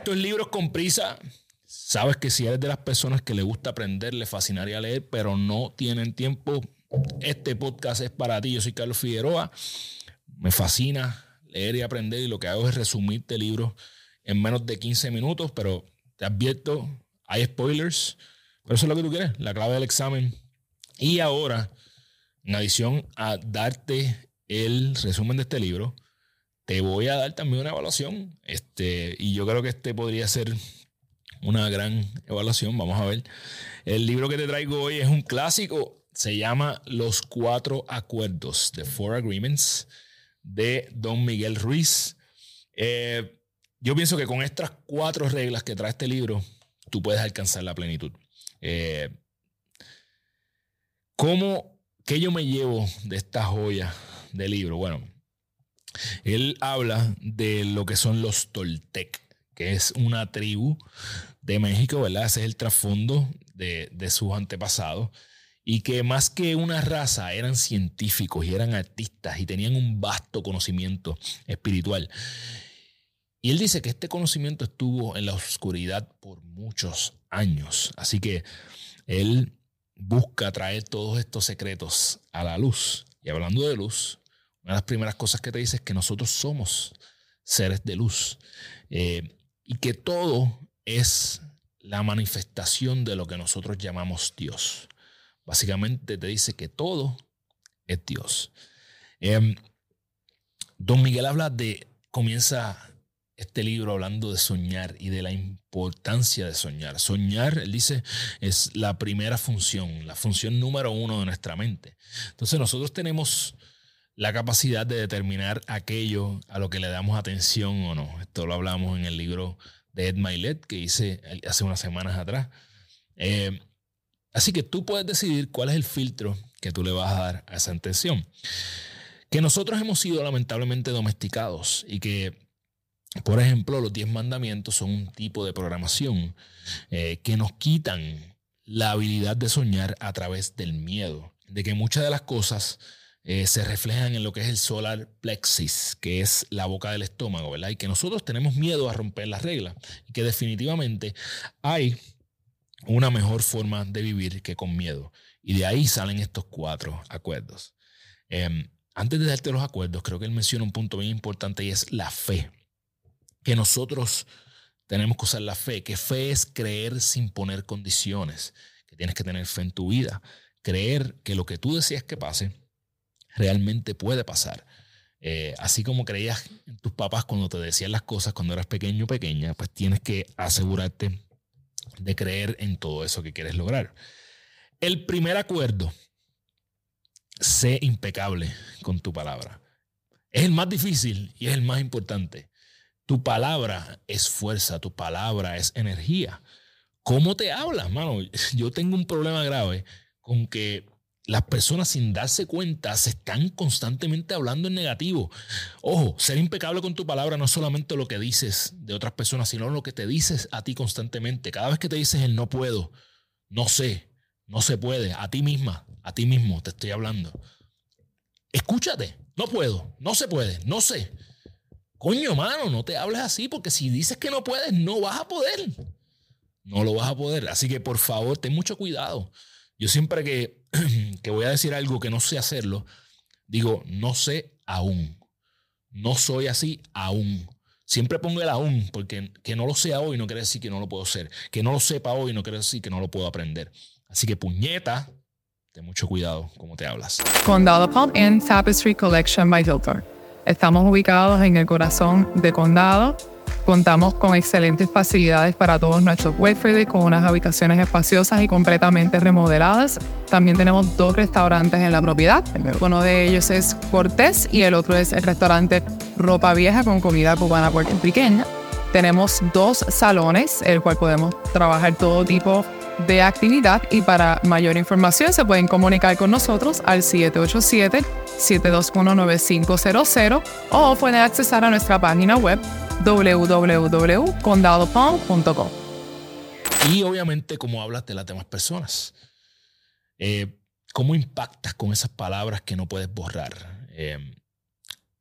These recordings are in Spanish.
Estos libros con prisa. Sabes que si eres de las personas que le gusta aprender, le fascinaría leer, pero no tienen tiempo, este podcast es para ti. Yo soy Carlos Figueroa. Me fascina leer y aprender y lo que hago es resumirte libros en menos de 15 minutos, pero te advierto, hay spoilers, pero eso es lo que tú quieres, la clave del examen. Y ahora, en adición a darte el resumen de este libro, te voy a dar también una evaluación. Este, y yo creo que este podría ser una gran evaluación. Vamos a ver. El libro que te traigo hoy es un clásico. Se llama Los Cuatro Acuerdos, The Four Agreements, de Don Miguel Ruiz. Eh, yo pienso que con estas cuatro reglas que trae este libro, tú puedes alcanzar la plenitud. Eh, ¿Cómo, qué yo me llevo de esta joya de libro? Bueno, él habla de lo que son los Toltec, que es una tribu de México, ¿verdad? Ese es el trasfondo de, sus antepasados. Y que más que una raza eran científicos y eran artistas y tenían un vasto conocimiento espiritual. Y él dice que este conocimiento estuvo en la oscuridad por muchos años. Así que él busca traer todos estos secretos a la luz. Y hablando de luz, una de las primeras cosas que te dice es que nosotros somos seres de luz eh, y que todo es la manifestación de lo que nosotros llamamos Dios. Básicamente te dice que todo es Dios. Em, don Miguel habla de, comienza este libro hablando de soñar y de la importancia de soñar. Soñar, él dice, es la primera función, la función número uno de nuestra mente. Entonces nosotros tenemos la capacidad de determinar aquello a lo que le damos atención o no. Esto lo hablamos en el libro de Ed Milet que hice hace unas semanas atrás. Eh, así que tú puedes decidir cuál es el filtro que tú le vas a dar a esa atención. Que nosotros hemos sido lamentablemente domesticados y que, por ejemplo, los diez mandamientos son un tipo de programación eh, que nos quitan la habilidad de soñar a través del miedo, de que muchas de las cosas eh, se reflejan en lo que es el solar plexus, que es la boca del estómago, ¿verdad? Y que nosotros tenemos miedo a romper las reglas y que definitivamente hay una mejor forma de vivir que con miedo. Y de ahí salen estos cuatro acuerdos. Em, antes de darte los acuerdos, creo que él menciona un punto bien importante y es la fe. Que nosotros tenemos que usar la fe, que fe es creer sin poner condiciones, que tienes que tener fe en tu vida, creer que lo que tú deseas que pase, realmente puede pasar. Eh, así como creías en tus papás cuando te decían las cosas cuando eras pequeño o pequeña, pues tienes que asegurarte de creer en todo eso que quieres lograr. El primer acuerdo, sé impecable con tu palabra. Es el más difícil y es el más importante. Tu palabra es fuerza, tu palabra es energía. ¿Cómo te hablas, mano? Yo tengo un problema grave con que las personas sin darse cuenta se están constantemente hablando en negativo. Ojo, ser impecable con tu palabra no es solamente lo que dices de otras personas, sino lo que te dices a ti constantemente. Cada vez que te dices el no puedo, no sé, no se puede, a ti misma, a ti mismo te estoy hablando. Escúchate, no puedo, no se puede, no sé. Coño, mano, no te hables así porque si dices que no puedes, no vas a poder. No lo vas a poder. Así que por favor, ten mucho cuidado. Yo siempre que, que voy a decir algo que no sé hacerlo, digo, no sé aún. No soy así aún. Siempre pongo el aún, porque que no lo sea hoy no quiere decir que no lo puedo ser. Que no lo sepa hoy no quiere decir que no lo puedo aprender. Así que puñeta, ten mucho cuidado como te hablas. Condado Palm and Tapestry Collection by Hilton. Estamos ubicados en el corazón de Condado Contamos con excelentes facilidades para todos nuestros huéspedes, con unas habitaciones espaciosas y completamente remodeladas. También tenemos dos restaurantes en la propiedad. Uno de ellos es Cortés y el otro es el restaurante Ropa Vieja con comida cubana puertorriqueña. Tenemos dos salones, el cual podemos trabajar todo tipo de actividad y para mayor información se pueden comunicar con nosotros al 787-721-9500 o pueden accesar a nuestra página web www.condadopalm.com. Y obviamente, como hablas de las demás personas, eh, ¿cómo impactas con esas palabras que no puedes borrar? Eh,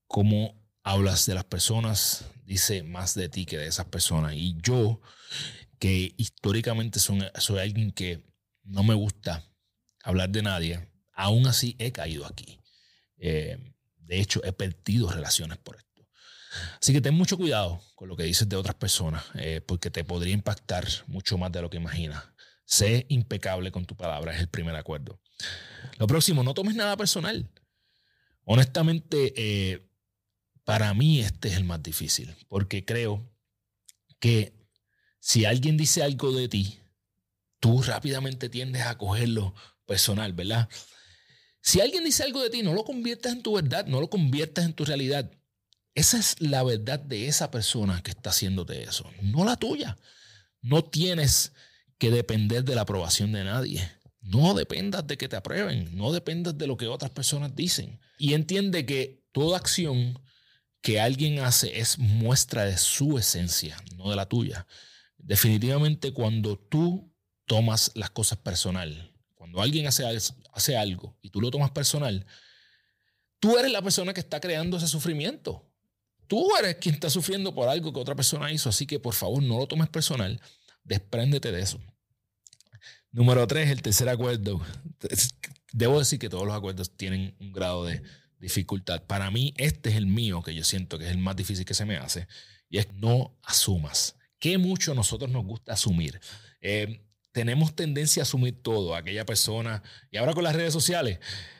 ¿Cómo hablas de las personas dice más de ti que de esas personas. Y yo, que históricamente soy alguien que no me gusta hablar de nadie, aún así he caído aquí. Eh, de hecho, he perdido relaciones por esto. Así que ten mucho cuidado con lo que dices de otras personas, eh, porque te podría impactar mucho más de lo que imaginas. Sé impecable con tu palabra, es el primer acuerdo. Lo próximo, no tomes nada personal. Honestamente, eh, para mí este es el más difícil, porque creo que si alguien dice algo de ti, tú rápidamente tiendes a cogerlo personal, ¿verdad? Si alguien dice algo de ti, no lo conviertas en tu verdad, no lo conviertas en tu realidad. Esa es la verdad de esa persona que está haciéndote eso, no la tuya. No tienes que depender de la aprobación de nadie. No dependas de que te aprueben, no dependas de lo que otras personas dicen. Y entiende que toda acción que alguien hace es muestra de su esencia, no de la tuya. Definitivamente cuando tú tomas las cosas personal, cuando alguien hace, hace algo y tú lo tomas personal, tú eres la persona que está creando ese sufrimiento. Tú eres quien está sufriendo por algo que otra persona hizo, así que por favor no lo tomes personal, despréndete de eso. Número tres, el tercer acuerdo. Debo decir que todos los acuerdos tienen un grado de dificultad. Para mí, este es el mío, que yo siento que es el más difícil que se me hace, y es no asumas. Que mucho a nosotros nos gusta asumir. Eh, tenemos tendencia a asumir todo. Aquella persona, y ahora con las redes sociales,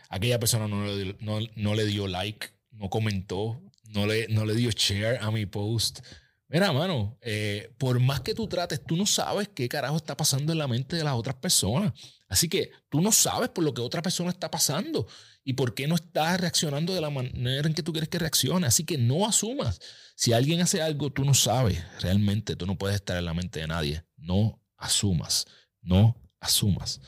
aquella persona no le, no le dio like, no comentó, no le, no le dio share a mi post. Mira, mano, eh, por más que tú trates, tú no sabes qué carajo está pasando en la mente de las otras personas. Así que tú no sabes por lo que otra persona está pasando y por qué no está reaccionando de la manera en que tú quieres que reaccione. Así que no asumas. Si alguien hace algo, tú no sabes realmente, tú no puedes estar en la mente de nadie. No asumas, no asumas.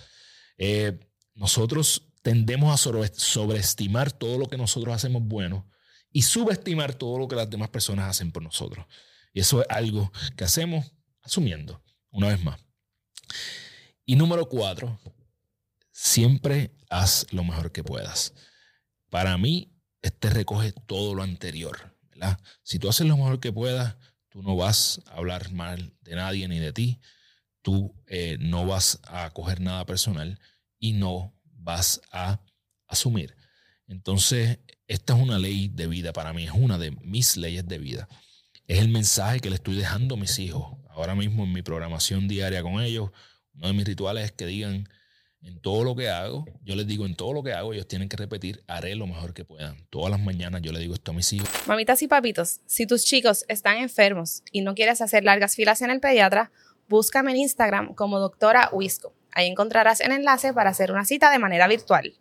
Eh, nosotros tendemos a sobreestimar todo lo que nosotros hacemos bueno y subestimar todo lo que las demás personas hacen por nosotros. Y eso es algo que hacemos asumiendo, una vez más. Y número cuatro, siempre haz lo mejor que puedas. Para mí, este recoge todo lo anterior. Si tú haces lo mejor que puedas, tú no vas a hablar mal de nadie ni de ti. Tú eh, no vas a coger nada personal y no vas a asumir. Entonces, esta es una ley de vida para mí, es una de mis leyes de vida. Es el mensaje que le estoy dejando a mis hijos. Ahora mismo en mi programación diaria con ellos, uno de mis rituales es que digan, en todo lo que hago, yo les digo, en todo lo que hago, ellos tienen que repetir, haré lo mejor que puedan. Todas las mañanas yo le digo esto a mis hijos. Mamitas y papitos, si tus chicos están enfermos y no quieres hacer largas filas en el pediatra, búscame en Instagram como doctora Wisco. Ahí encontrarás el enlace para hacer una cita de manera virtual.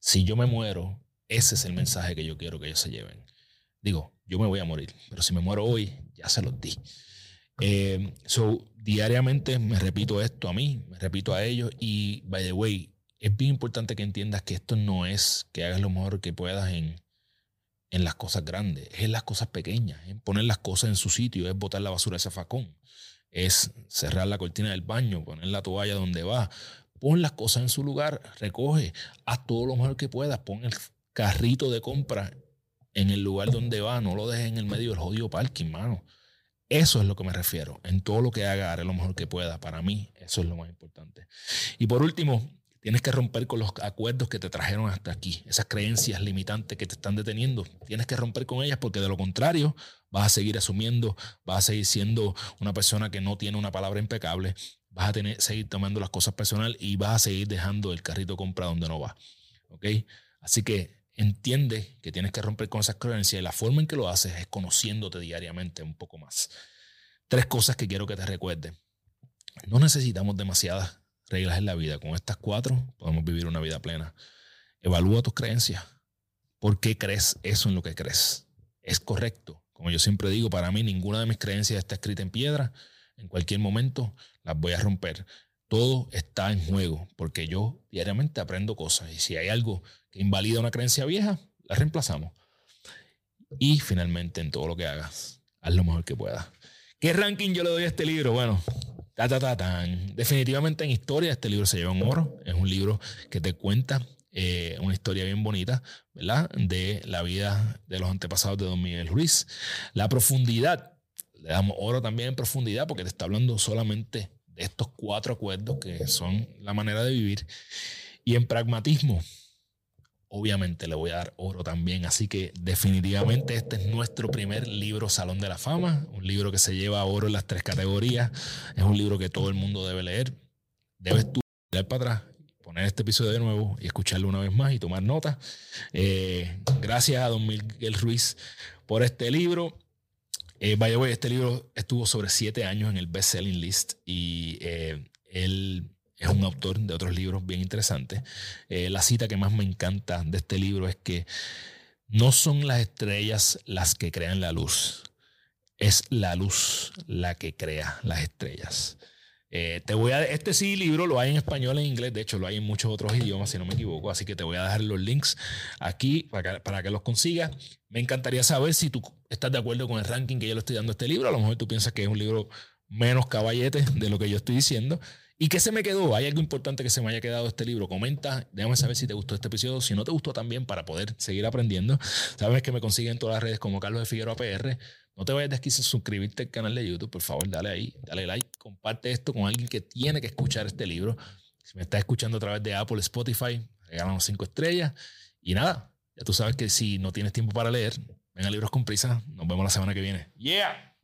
Si yo me muero, ese es el mensaje que yo quiero que ellos se lleven. Digo, yo me voy a morir, pero si me muero hoy, ya se los di. Eh, so, diariamente me repito esto a mí, me repito a ellos y, by the way, es bien importante que entiendas que esto no es que hagas lo mejor que puedas en, en las cosas grandes, es en las cosas pequeñas, en poner las cosas en su sitio, es botar la basura a ese facón, es cerrar la cortina del baño, poner la toalla donde va, pon las cosas en su lugar, recoge, haz todo lo mejor que puedas, pon el carrito de compra en el lugar donde va, no lo dejes en el medio del jodido parking, mano. Eso es lo que me refiero. En todo lo que haga, haré lo mejor que pueda. Para mí, eso es lo más importante. Y por último, tienes que romper con los acuerdos que te trajeron hasta aquí. Esas creencias limitantes que te están deteniendo. Tienes que romper con ellas porque de lo contrario, vas a seguir asumiendo, vas a seguir siendo una persona que no tiene una palabra impecable, vas a tener, seguir tomando las cosas personal y vas a seguir dejando el carrito compra donde no va. ¿Ok? Así que entiende que tienes que romper con esas creencias y la forma en que lo haces es conociéndote diariamente un poco más. Tres cosas que quiero que te recuerdes. No necesitamos demasiadas reglas en la vida. Con estas cuatro podemos vivir una vida plena. Evalúa tus creencias. ¿Por qué crees eso en lo que crees? ¿Es correcto? Como yo siempre digo, para mí ninguna de mis creencias está escrita en piedra. En cualquier momento las voy a romper. Todo está en juego porque yo diariamente aprendo cosas y si hay algo que invalida una creencia vieja, la reemplazamos. Y finalmente en todo lo que hagas, haz lo mejor que puedas. ¿Qué ranking yo le doy a este libro? Bueno, ta, ta, ta, tan. definitivamente en historia este libro se lleva un oro. Es un libro que te cuenta eh, una historia bien bonita, ¿verdad? De la vida de los antepasados de Don Miguel Ruiz. La profundidad, le damos oro también en profundidad porque te está hablando solamente estos cuatro acuerdos que son la manera de vivir. Y en pragmatismo, obviamente le voy a dar oro también. Así que definitivamente este es nuestro primer libro Salón de la Fama, un libro que se lleva oro en las tres categorías. Es un libro que todo el mundo debe leer. Debes tú leer para atrás, poner este episodio de nuevo y escucharlo una vez más y tomar nota. Eh, gracias a don Miguel Ruiz por este libro. Eh, by the way, este libro estuvo sobre siete años en el best-selling list y eh, él es un autor de otros libros bien interesantes. Eh, la cita que más me encanta de este libro es que no son las estrellas las que crean la luz, es la luz la que crea las estrellas. Eh, te voy a, este sí libro lo hay en español, en inglés, de hecho lo hay en muchos otros idiomas, si no me equivoco, así que te voy a dejar los links aquí para que, para que los consigas. Me encantaría saber si tú estás de acuerdo con el ranking que yo le estoy dando a este libro, a lo mejor tú piensas que es un libro menos caballete de lo que yo estoy diciendo. ¿Y qué se me quedó? ¿Hay algo importante que se me haya quedado este libro? Comenta, déjame saber si te gustó este episodio, si no te gustó también para poder seguir aprendiendo. Sabes que me consiguen en todas las redes como Carlos de Figueroa PR. No te vayas de aquí sin suscribirte al canal de YouTube, por favor, dale ahí, dale like, comparte esto con alguien que tiene que escuchar este libro. Si me estás escuchando a través de Apple, Spotify, regálanos cinco estrellas. Y nada, ya tú sabes que si no tienes tiempo para leer, venga Libros con Prisa. Nos vemos la semana que viene. ¡Yeah!